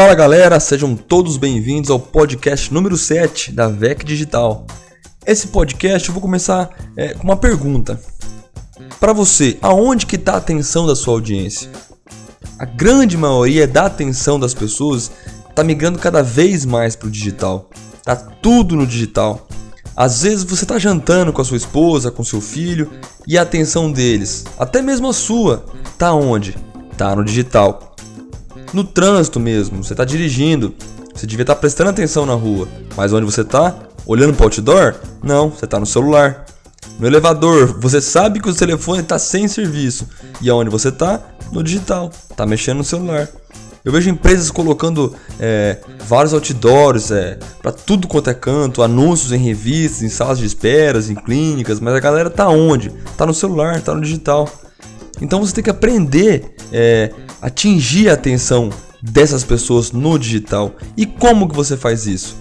Fala galera, sejam todos bem-vindos ao podcast número 7 da VEC Digital. Esse podcast eu vou começar é, com uma pergunta. Para você, aonde que está a atenção da sua audiência? A grande maioria da atenção das pessoas está migrando cada vez mais para o digital. Tá tudo no digital. Às vezes você está jantando com a sua esposa, com seu filho e a atenção deles, até mesmo a sua, tá onde? Tá no digital no trânsito mesmo, você está dirigindo, você devia estar tá prestando atenção na rua, mas onde você está? Olhando para o outdoor? Não, você está no celular. No elevador, você sabe que o telefone está sem serviço. E aonde você está? No digital, está mexendo no celular. Eu vejo empresas colocando é, vários outdoors é, para tudo quanto é canto, anúncios em revistas, em salas de esperas, em clínicas, mas a galera tá onde? Tá no celular, tá no digital. Então você tem que aprender é, atingir a atenção dessas pessoas no digital. E como que você faz isso?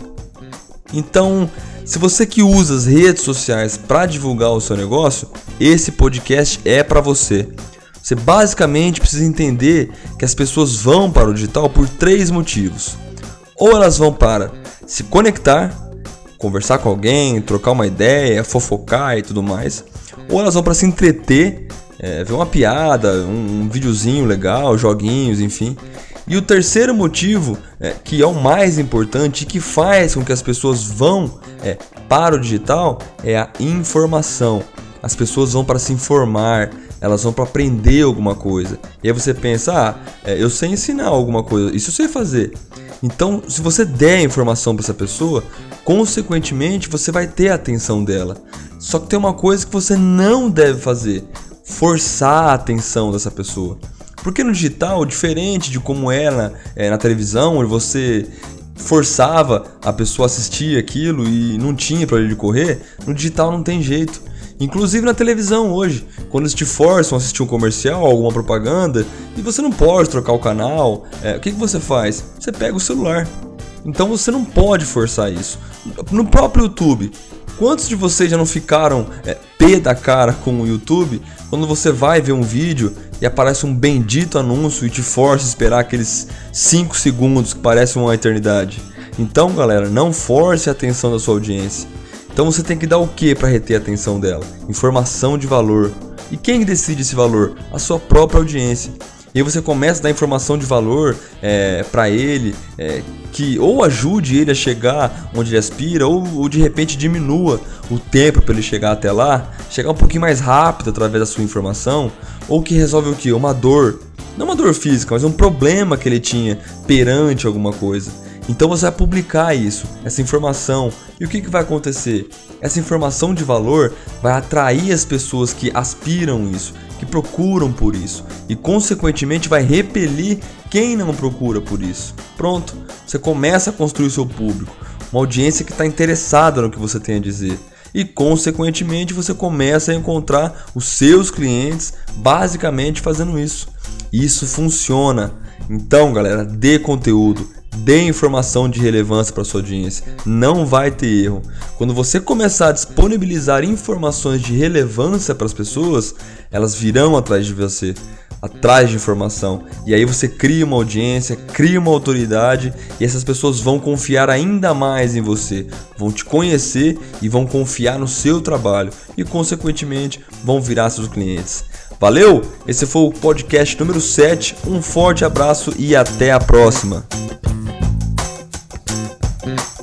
Então, se você que usa as redes sociais para divulgar o seu negócio, esse podcast é para você. Você basicamente precisa entender que as pessoas vão para o digital por três motivos. Ou elas vão para se conectar, conversar com alguém, trocar uma ideia, fofocar e tudo mais, ou elas vão para se entreter é, ver uma piada, um, um videozinho legal, joguinhos, enfim. E o terceiro motivo, é, que é o mais importante e que faz com que as pessoas vão é, para o digital, é a informação. As pessoas vão para se informar, elas vão para aprender alguma coisa. E aí você pensa, ah, é, eu sei ensinar alguma coisa, isso eu sei fazer. Então, se você der informação para essa pessoa, consequentemente você vai ter a atenção dela. Só que tem uma coisa que você não deve fazer forçar a atenção dessa pessoa. Porque no digital, diferente de como era é, na televisão, onde você forçava a pessoa a assistir aquilo e não tinha para ele correr, no digital não tem jeito. Inclusive na televisão hoje, quando eles te forçam a assistir um comercial, alguma propaganda, e você não pode trocar o canal, é, o que, que você faz? Você pega o celular. Então você não pode forçar isso. No próprio YouTube, quantos de vocês já não ficaram é, pé da cara com o YouTube quando você vai ver um vídeo e aparece um bendito anúncio e te força a esperar aqueles 5 segundos que parecem uma eternidade. Então, galera, não force a atenção da sua audiência. Então você tem que dar o que para reter a atenção dela? Informação de valor. E quem decide esse valor? A sua própria audiência. E aí você começa a dar informação de valor é, para ele, é, que ou ajude ele a chegar onde ele aspira, ou, ou, de repente diminua o tempo para ele chegar até lá, chegar um pouquinho mais rápido através da sua informação, ou que resolve o que? Uma dor. Não uma dor física, mas um problema que ele tinha perante alguma coisa. Então você vai publicar isso, essa informação. E o que, que vai acontecer? Essa informação de valor vai atrair as pessoas que aspiram isso, que procuram por isso e, consequentemente, vai repelir quem não procura por isso. Pronto, você começa a construir seu público, uma audiência que está interessada no que você tem a dizer. E, consequentemente, você começa a encontrar os seus clientes basicamente fazendo isso. Isso funciona. Então, galera, dê conteúdo, Dê informação de relevância para sua audiência, não vai ter erro. Quando você começar a disponibilizar informações de relevância para as pessoas, elas virão atrás de você, atrás de informação. E aí você cria uma audiência, cria uma autoridade e essas pessoas vão confiar ainda mais em você, vão te conhecer e vão confiar no seu trabalho e consequentemente vão virar seus clientes. Valeu? Esse foi o podcast número 7. Um forte abraço e até a próxima. Mm.